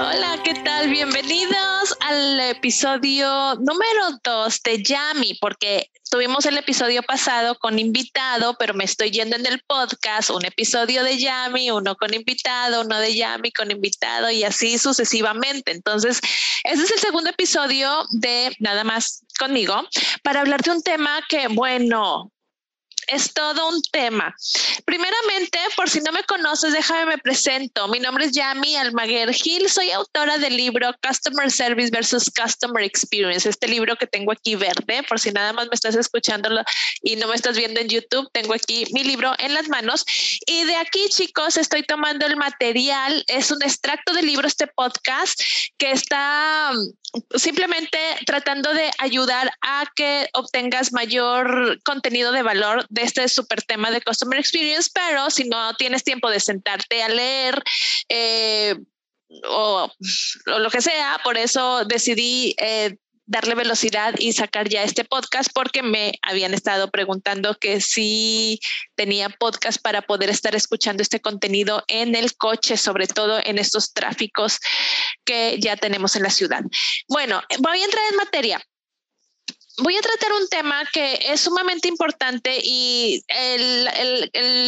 Hola, ¿qué tal? Bienvenidos al episodio número 2 de Yami, porque tuvimos el episodio pasado con invitado, pero me estoy yendo en el podcast, un episodio de Yami, uno con invitado, uno de Yami con invitado y así sucesivamente. Entonces, este es el segundo episodio de Nada más conmigo para hablar de un tema que, bueno, es todo un tema. Primeramente, por si no me conoces, déjame me presento. Mi nombre es Yami Almaguer Gil. Soy autora del libro Customer Service versus Customer Experience. Este libro que tengo aquí verde, por si nada más me estás escuchando y no me estás viendo en YouTube, tengo aquí mi libro en las manos. Y de aquí, chicos, estoy tomando el material. Es un extracto del libro, este podcast, que está simplemente tratando de ayudar a que obtengas mayor contenido de valor este súper tema de Customer Experience, pero si no tienes tiempo de sentarte a leer eh, o, lo que sea, por eso decidí... Eh, darle velocidad y sacar ya este podcast porque me habían estado preguntando que si tenía podcast para poder estar escuchando este contenido en el coche, sobre todo en estos tráficos que ya tenemos en la ciudad. Bueno, voy a entrar en materia voy a tratar un tema que es sumamente importante y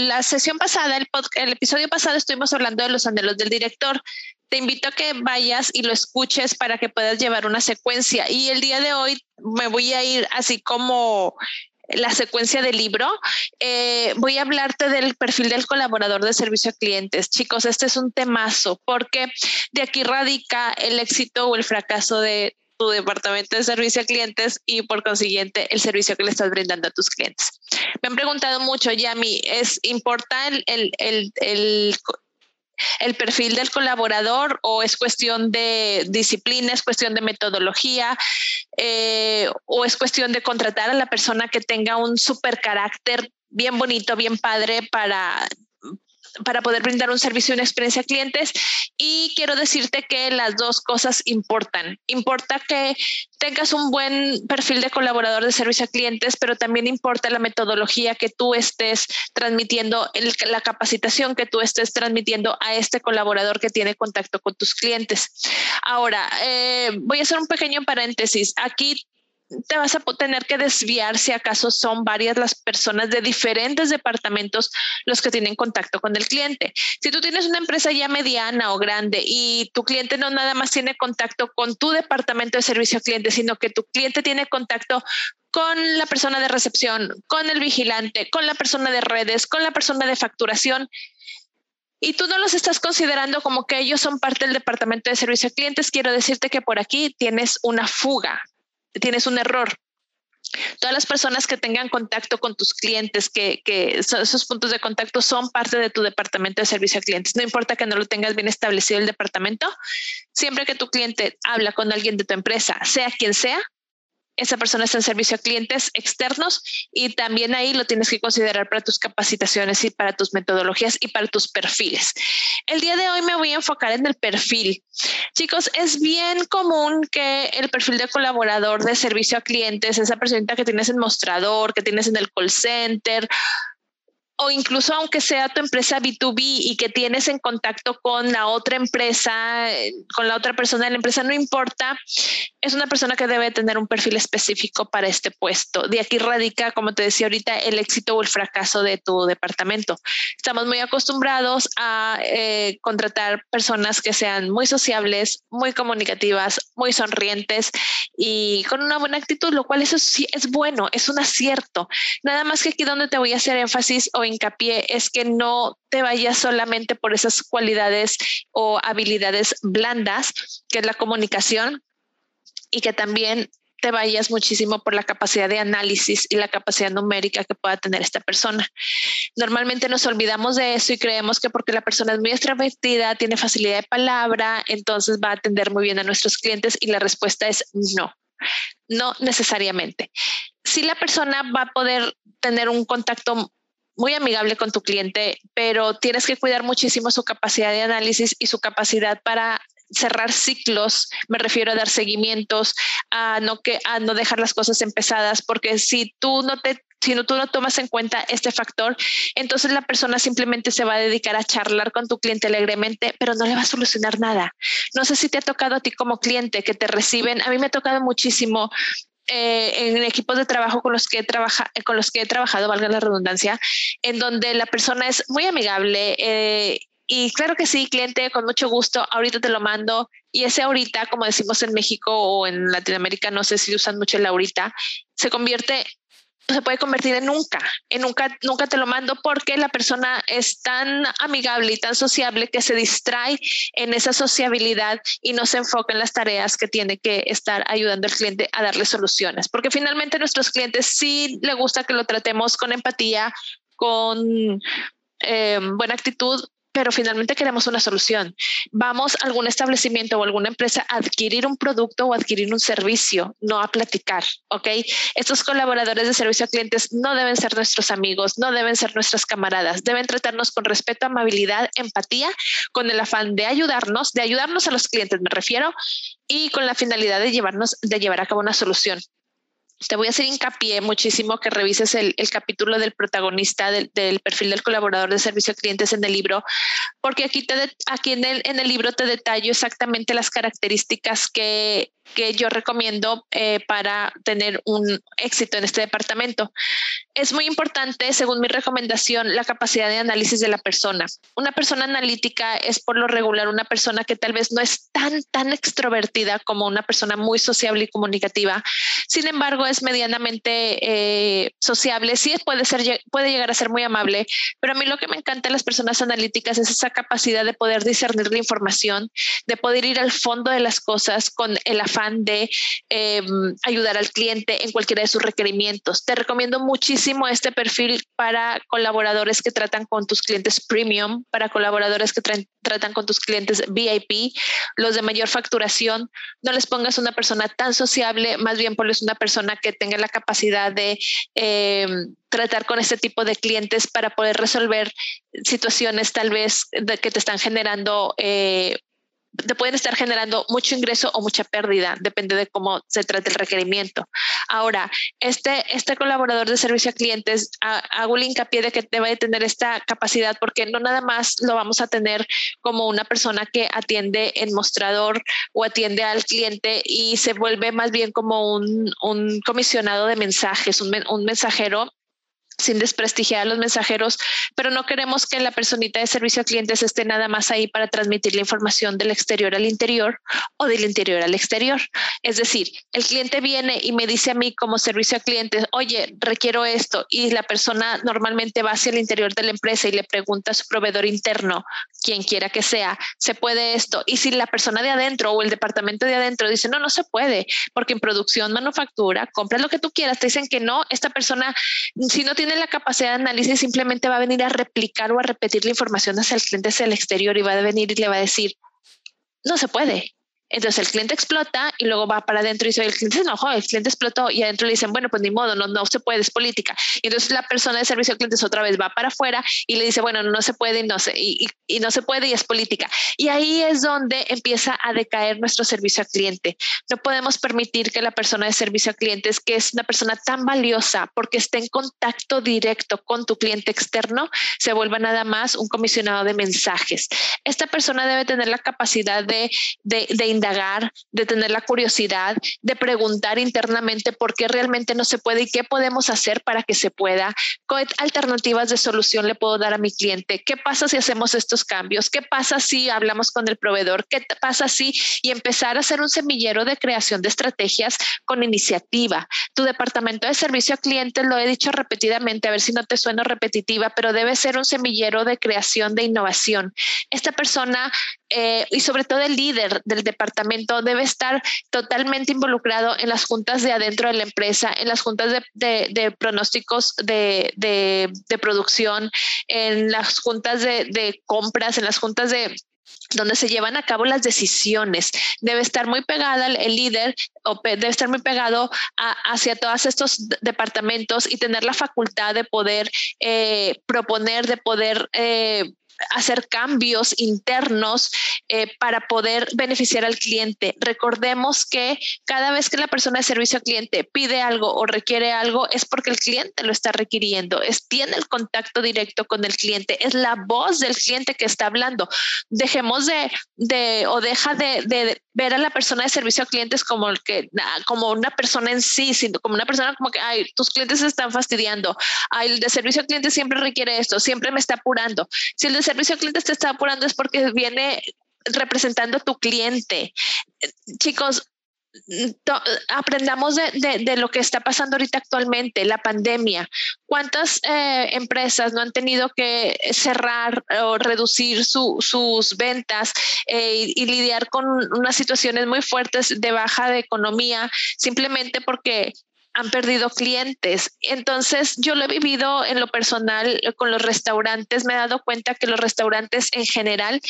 la sesión pasada, el, el, episodio pasado estuvimos hablando de los anhelos del director. Te invito a que vayas y lo escuches para que puedas llevar una secuencia. Y el día de hoy me voy a ir así como la secuencia del libro, eh, voy a hablarte del perfil del colaborador de servicio a clientes. Chicos, este es un temazo porque de aquí radica el éxito o el fracaso de, tu departamento de servicio a clientes y por consiguiente el servicio que le estás brindando a tus clientes. Me han preguntado mucho, Yami, ¿es importante el, el, el, el perfil del colaborador o es cuestión de disciplina, es cuestión de metodología eh, o es cuestión de contratar a la persona que tenga un super carácter bien bonito, bien padre para para poder brindar un servicio y una experiencia a clientes. Y quiero decirte que las dos cosas importan. Importa que tengas un buen perfil de colaborador de servicio a clientes, pero también importa la metodología que tú estés transmitiendo, la capacitación que tú estés transmitiendo a este colaborador que tiene contacto con tus clientes. Ahora, eh, voy a hacer un pequeño paréntesis. Aquí te vas a tener que desviar si acaso son varias las personas de diferentes departamentos los que tienen contacto con el cliente. Si tú tienes una empresa ya mediana o grande y tu cliente no nada más tiene contacto con tu departamento de servicio al cliente, sino que tu cliente tiene contacto con la persona de recepción, con el vigilante, con la persona de redes, con la persona de facturación, y tú no los estás considerando como que ellos son parte del departamento de servicio a clientes, quiero decirte que por aquí tienes una fuga tienes un error. Todas las personas que tengan contacto con tus clientes, que, que esos puntos de contacto son parte de tu departamento de servicio a clientes. No importa que no lo tengas bien establecido el departamento, siempre que tu cliente habla con alguien de tu empresa, sea quien sea, esa persona está en servicio a clientes externos y también ahí lo tienes que considerar para tus capacitaciones y para tus metodologías y para tus perfiles. El día de hoy me voy a enfocar en el perfil. Chicos, es bien común que el perfil de colaborador de servicio a clientes, esa persona que tienes en mostrador, que tienes en el call center, o incluso aunque sea tu empresa B2B y que tienes en contacto con la otra empresa, eh, con la otra persona de la empresa, no importa, es una persona que debe tener un perfil específico para este puesto. De aquí radica, como te decía ahorita, el éxito o el fracaso de tu departamento. Estamos muy acostumbrados a eh, contratar personas que sean muy sociables, muy comunicativas, muy sonrientes y con una buena actitud, lo cual eso sí es bueno, es un acierto. Nada más que aquí donde te voy a hacer énfasis o hincapié es que no te vayas solamente por esas cualidades o habilidades blandas, que es la comunicación, y que también te vayas muchísimo por la capacidad de análisis y la capacidad numérica que pueda tener esta persona. Normalmente nos olvidamos de eso y creemos que porque la persona es muy extrovertida, tiene facilidad de palabra, entonces va a atender muy bien a nuestros clientes y la respuesta es no, no necesariamente. Si la persona va a poder tener un contacto muy amigable con tu cliente, pero tienes que cuidar muchísimo su capacidad de análisis y su capacidad para cerrar ciclos, me refiero a dar seguimientos, a no, que, a no dejar las cosas empezadas, porque si tú no te si no, tú no tomas en cuenta este factor, entonces la persona simplemente se va a dedicar a charlar con tu cliente alegremente, pero no le va a solucionar nada. No sé si te ha tocado a ti como cliente que te reciben, a mí me ha tocado muchísimo eh, en equipos de trabajo con los que he con los que he trabajado, valga la redundancia, en donde la persona es muy amigable eh, y claro que sí, cliente, con mucho gusto, ahorita te lo mando. Y ese ahorita, como decimos en México o en Latinoamérica, no sé si usan mucho el ahorita, se convierte, se puede convertir en nunca, en nunca, nunca te lo mando porque la persona es tan amigable y tan sociable que se distrae en esa sociabilidad y no se enfoca en las tareas que tiene que estar ayudando al cliente a darle soluciones. Porque finalmente a nuestros clientes sí le gusta que lo tratemos con empatía, con eh, buena actitud, pero finalmente queremos una solución. Vamos a algún establecimiento o alguna empresa a adquirir un producto o adquirir un servicio, no a platicar, ¿ok? Estos colaboradores de servicio a clientes no deben ser nuestros amigos, no deben ser nuestras camaradas, deben tratarnos con respeto, amabilidad, empatía, con el afán de ayudarnos, de ayudarnos a los clientes, me refiero, y con la finalidad de llevarnos, de llevar a cabo una solución te voy a hacer hincapié muchísimo que revises el, capítulo del protagonista del, perfil del colaborador de servicio a clientes en el libro, porque aquí, te, aquí en, el, en el libro te detallo exactamente las características que, que yo recomiendo eh, para tener un éxito en este departamento. Es muy importante, según mi recomendación, la capacidad de análisis de la persona. Una persona analítica es por lo regular una persona que tal vez no es tan, tan extrovertida como una persona muy sociable y comunicativa. Sin embargo, es medianamente eh, sociable. Sí puede, ser, puede llegar a ser muy amable, pero a mí lo que me encanta de las personas analíticas es esa capacidad de poder discernir la información, de poder ir al fondo de las cosas con el afán de em, ayudar al cliente en cualquiera de sus requerimientos. Te recomiendo muchísimo este perfil para colaboradores que tratan con tus clientes premium, para colaboradores que tratan con tus clientes VIP, los de mayor facturación. No les pongas una persona tan sociable, más bien ponles una persona que tenga la capacidad de em, tratar con este tipo de clientes para poder resolver situaciones tal vez que te están generando eh, te pueden estar generando mucho ingreso o mucha pérdida, depende de cómo se trate el requerimiento. Ahora, este, este colaborador de servicio a clientes, hago el hincapié de que debe tener esta capacidad porque no nada más lo vamos a tener como una persona que atiende en mostrador o atiende al cliente y se vuelve más bien como un, un comisionado de mensajes, un, un mensajero sin desprestigiar a los mensajeros, pero no queremos que la personita de servicio a clientes esté nada más ahí para transmitir la información del exterior al interior o del interior al exterior. Es decir, el cliente viene y me dice a mí como servicio a clientes, oye, requiero esto, y la persona normalmente va hacia el interior de la empresa y le pregunta a su proveedor interno, quien quiera que sea, ¿se puede esto? Y si la persona de adentro o el departamento de adentro dice, no, no se puede, porque en producción, manufactura, compras lo que tú quieras, te dicen que no, esta persona, si no tiene la capacidad de análisis, simplemente va a venir a replicar o a repetir la información hacia el cliente hacia el exterior y va a venir y le va a decir, no se puede. Entonces el cliente explota y luego va para adentro y dice, el cliente se enojó, el cliente explotó y adentro le dicen, bueno, pues ni modo, no, no se puede, es política. Y entonces la persona de servicio al clientes otra vez va para afuera y le dice, bueno, no se puede y no se, y, y no se puede y es política. Y ahí es donde empieza a decaer nuestro servicio al cliente. No podemos permitir que la persona de servicio a clientes, que es una persona tan valiosa porque está en contacto directo con tu cliente externo, se vuelva nada más un comisionado de mensajes. Esta persona debe tener la capacidad de, de, de indagar, de tener la curiosidad, de preguntar internamente por qué realmente no se puede y qué podemos hacer para que se pueda, qué alternativas de solución le puedo dar a mi cliente, qué pasa si hacemos estos cambios, qué pasa si hablamos con el proveedor, qué pasa si y empezar a hacer un semillero de creación de estrategias con iniciativa. Tu departamento de servicio a clientes, lo he dicho repetidamente, a ver si no te suena repetitiva, pero debe ser un semillero de creación de innovación. Esta persona eh, y sobre todo el líder del departamento debe estar totalmente involucrado en las juntas de adentro de la empresa, en las juntas de, pronósticos de, producción, en las juntas de compras, en las juntas de donde se llevan a cabo las decisiones. Debe estar muy pegada el líder o debe estar muy pegado hacia todos estos departamentos y tener la facultad de poder eh, proponer, de poder eh, hacer cambios internos eh, para poder beneficiar al cliente. Recordemos que cada vez que la persona de servicio al cliente pide algo o requiere algo es porque el cliente lo está requiriendo, es, tiene el contacto directo con el cliente, es la voz del cliente que está hablando. Dejemos de, de o deja de, de, ver a la persona de servicio a clientes como el que como una persona en sí, sino como una persona como que ay, tus clientes se están fastidiando. Ay, el de servicio al cliente siempre requiere esto, siempre me está apurando. Si el de servicio al cliente te está apurando es porque viene representando a tu cliente. Chicos, aprendamos de, lo que está pasando ahorita actualmente, la pandemia. ¿Cuántas eh, empresas no han tenido que cerrar o reducir sus ventas eh, y, lidiar con unas situaciones muy fuertes de baja de economía simplemente porque han perdido clientes. Entonces, yo lo he vivido en lo personal con los restaurantes. Me he dado cuenta que los restaurantes en general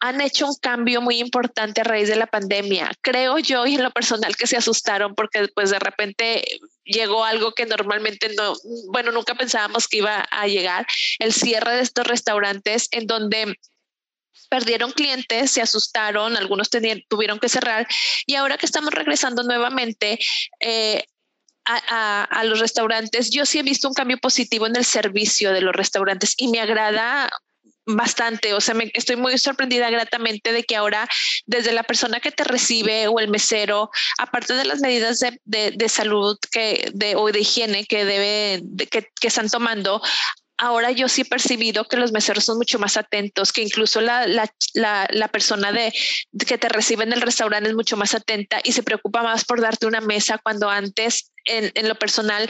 han hecho un cambio muy importante a raíz de la pandemia. Creo yo y en lo personal que se asustaron porque después de repente llegó algo que normalmente no, bueno, nunca pensábamos que iba a llegar, el cierre de estos restaurantes en donde perdieron clientes, se asustaron, algunos tuvieron que cerrar y ahora que estamos regresando nuevamente, eh, a, los restaurantes, yo sí he visto un cambio positivo en el servicio de los restaurantes y me agrada bastante, o sea, me, estoy muy sorprendida gratamente de que ahora desde la persona que te recibe o el mesero, aparte de las medidas de, salud que, de, o de higiene que, debe, que, que están tomando, ahora yo sí he percibido que los meseros son mucho más atentos, que incluso la, persona de, que te recibe en el restaurante es mucho más atenta y se preocupa más por darte una mesa cuando antes en, lo personal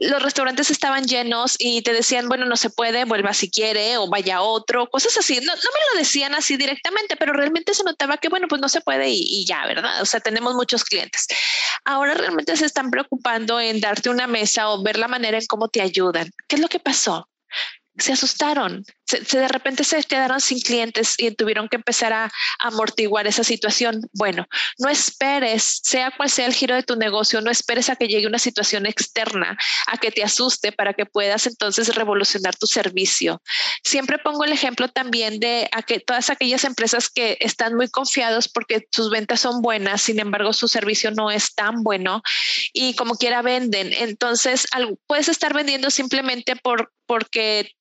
los restaurantes estaban llenos y te decían, bueno, no se puede, vuelva si quiere o vaya a otro, cosas así. No, no me lo decían así directamente, pero realmente se notaba que, bueno, pues no se puede y, y ya, ¿verdad? O sea, tenemos muchos clientes. Ahora realmente se están preocupando en darte una mesa o ver la manera en cómo te ayudan. ¿Qué es lo que pasó? se asustaron, se, de repente se quedaron sin clientes y tuvieron que empezar a, amortiguar esa situación. Bueno, no esperes, sea cual sea el giro de tu negocio, no esperes a que llegue una situación externa, a que te asuste para que puedas entonces revolucionar tu servicio. Siempre pongo el ejemplo también de a que todas aquellas empresas que están muy confiados porque sus ventas son buenas, sin embargo su servicio no es tan bueno y como quiera venden. Entonces, puedes estar vendiendo simplemente por porque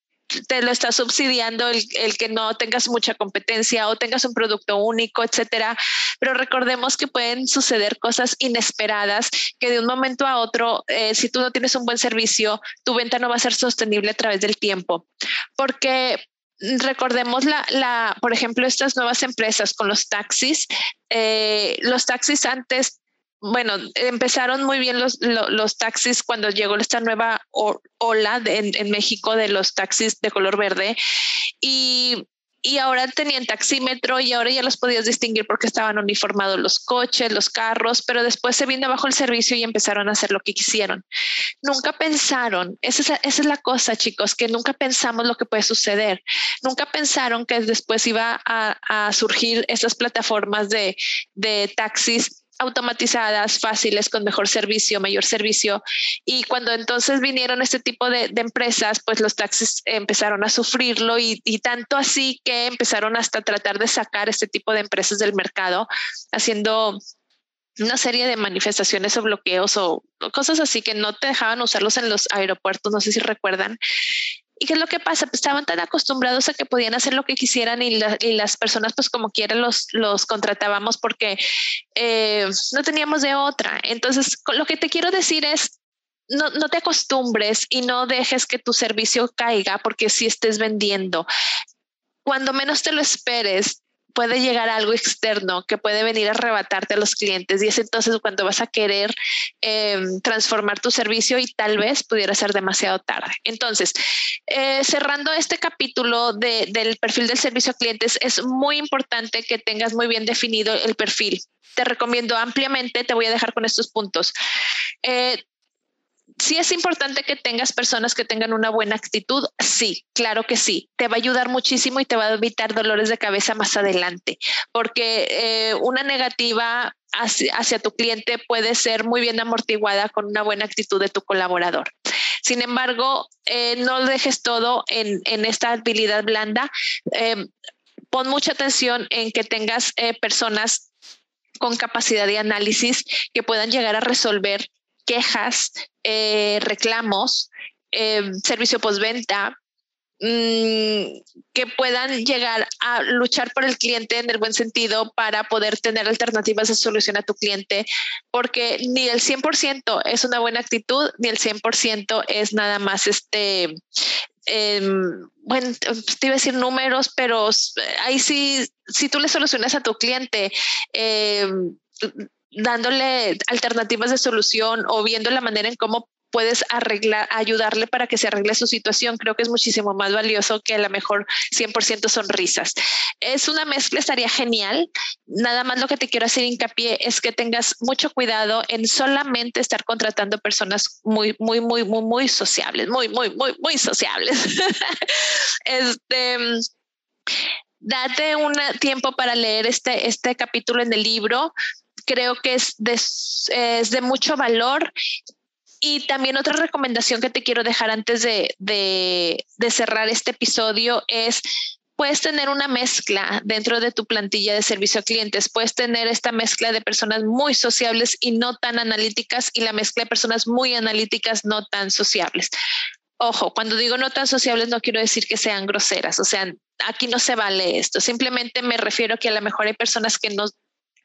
te lo está subsidiando el, que no tengas mucha competencia o tengas un producto único, etcétera. Pero recordemos que pueden suceder cosas inesperadas que de un momento a otro, eh, si tú no tienes un buen servicio, tu venta no va a ser sostenible a través del tiempo. Porque recordemos la, la, por ejemplo, estas nuevas empresas con los taxis. Eh, los taxis antes bueno, empezaron muy bien los, taxis cuando llegó esta nueva ola en, México de los taxis de color verde y, y, ahora tenían taxímetro y ahora ya los podías distinguir porque estaban uniformados los coches, los carros, pero después se vino abajo el servicio y empezaron a hacer lo que quisieron. Nunca pensaron, esa es, la cosa chicos, que nunca pensamos lo que puede suceder. Nunca pensaron que después iba a, surgir estas plataformas de, de taxis automatizadas, fáciles, con mejor servicio, mayor servicio. Y cuando entonces vinieron este tipo de, empresas, pues los taxis empezaron a sufrirlo y, tanto así que empezaron hasta tratar de sacar este tipo de empresas del mercado, haciendo una serie de manifestaciones o bloqueos o cosas así que no te dejaban usarlos en los aeropuertos, no sé si recuerdan. ¿Y qué es lo que pasa? Pues estaban tan acostumbrados a que podían hacer lo que quisieran y, las personas pues como quiera los, los contratábamos porque eh, no teníamos de otra. Entonces, lo que te quiero decir es, no, no, te acostumbres y no dejes que tu servicio caiga porque si estés vendiendo. Cuando menos te lo esperes, puede llegar algo externo que puede venir a arrebatarte a los clientes y es entonces cuando vas a querer em, transformar tu servicio y tal vez pudiera ser demasiado tarde. Entonces, eh, cerrando este capítulo del perfil del servicio a clientes, es muy importante que tengas muy bien definido el perfil. Te recomiendo ampliamente, te voy a dejar con estos puntos. Eh, sí es importante que tengas personas que tengan una buena actitud. Sí, claro que sí. Te va a ayudar muchísimo y te va a evitar dolores de cabeza más adelante, porque eh, una negativa hacia, tu cliente puede ser muy bien amortiguada con una buena actitud de tu colaborador. Sin embargo, eh, no dejes todo en, esta habilidad blanda. Em, pon mucha atención en que tengas eh, personas con capacidad de análisis que puedan llegar a resolver quejas, eh, reclamos, em, servicio postventa, Mm, que puedan llegar a luchar por el cliente en el buen sentido para poder tener alternativas de solución a tu cliente, porque ni el 100% es una buena actitud, ni el 100% es nada más este, em, bueno, te iba a decir números, pero ahí sí, si tú le solucionas a tu cliente, em, dándole alternativas de solución o viendo la manera en cómo puedes arreglar, ayudarle para que se arregle su situación. Creo que es muchísimo más valioso que a lo mejor 100% sonrisas. Es una mezcla, estaría genial. Nada más lo que te quiero hacer hincapié es que tengas mucho cuidado en solamente estar contratando personas muy, muy, muy, muy, muy sociables, muy, muy, muy, muy sociables. este date un tiempo para leer este, este capítulo en el libro. Creo que es de, es de mucho valor y también otra recomendación que te quiero dejar antes de, de, cerrar este episodio es puedes tener una mezcla dentro de tu plantilla de servicio a clientes. Puedes tener esta mezcla de personas muy sociables y no tan analíticas y la mezcla de personas muy analíticas no tan sociables. Ojo, cuando digo no tan sociables no quiero decir que sean groseras, o sea, aquí no se vale esto. Simplemente me refiero que a lo mejor hay personas que no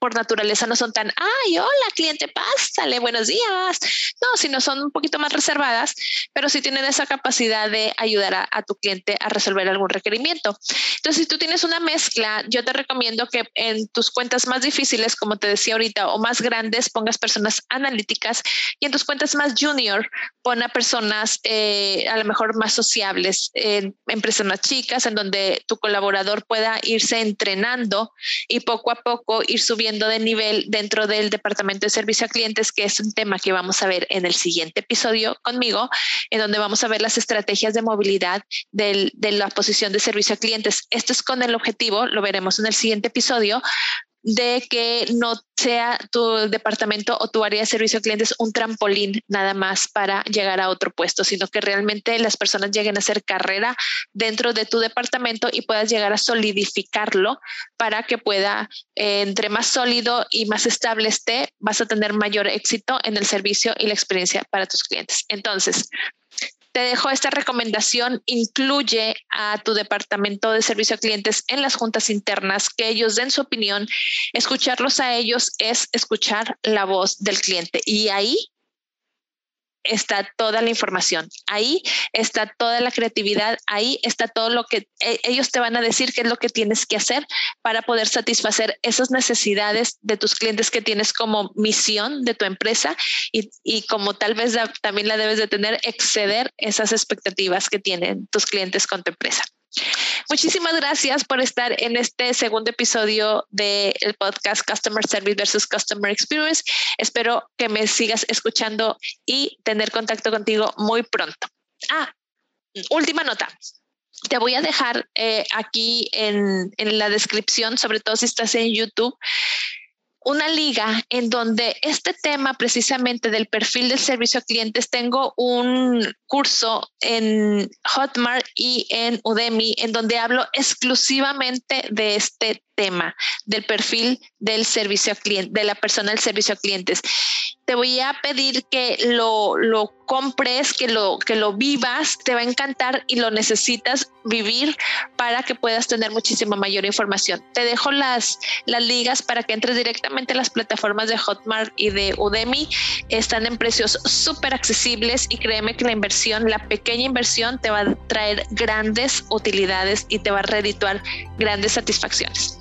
por naturaleza no son tan, ay, hola cliente, pásale, buenos días. No, sino son un poquito más reservadas, pero sí tienen esa capacidad de ayudar a, tu cliente a resolver algún requerimiento. Entonces, si tú tienes una mezcla, yo te recomiendo que en tus cuentas más difíciles, como te decía ahorita, o más grandes, pongas personas analíticas y en tus cuentas más junior, pon a personas eh, a lo mejor más sociables, en empresas más chicas, en donde tu colaborador pueda irse entrenando y poco a poco ir subiendo de nivel dentro del departamento de servicio a clientes, que es un tema que vamos a ver en el siguiente episodio conmigo, en donde vamos a ver las estrategias de movilidad de la posición de servicio a clientes. Esto es con el objetivo, lo veremos en el siguiente episodio, de que no sea tu departamento o tu área de servicio a clientes un trampolín nada más para llegar a otro puesto, sino que realmente las personas lleguen a hacer carrera dentro de tu departamento y puedas llegar a solidificarlo para que pueda, eh, entre más sólido y más estable esté, vas a tener mayor éxito en el servicio y la experiencia para tus clientes. Entonces, te dejo esta recomendación. Incluye a tu departamento de servicio a clientes en las juntas internas, que ellos den su opinión. Escucharlos a ellos es escuchar la voz del cliente. Y ahí está toda la información, ahí está toda la creatividad, ahí está todo lo que e, ellos te van a decir qué es lo que tienes que hacer para poder satisfacer esas necesidades de tus clientes que tienes como misión de tu empresa y, y como tal vez también la debes de tener, exceder esas expectativas que tienen tus clientes con tu empresa. Muchísimas gracias por estar en este segundo episodio del podcast Customer Service versus Customer Experience. Espero que me sigas escuchando y tener contacto contigo muy pronto. Ah, última nota. Te voy a dejar eh, aquí en, en la descripción, sobre todo si estás en YouTube, una liga en donde este tema precisamente del perfil del servicio a clientes, tengo un curso en Hotmart y en Udemy en donde hablo exclusivamente de este tema del perfil del servicio cliente, de la persona del servicio a clientes. Te voy a pedir que lo, lo compres, que lo, que lo vivas, te va a encantar y lo necesitas vivir para que puedas tener muchísima mayor información. Te dejo las, las ligas para que entres directamente a las plataformas de Hotmart y de Udemy. Están en precios súper accesibles y créeme que la inversión, la pequeña inversión te va a traer grandes utilidades y te va a redituar grandes satisfacciones.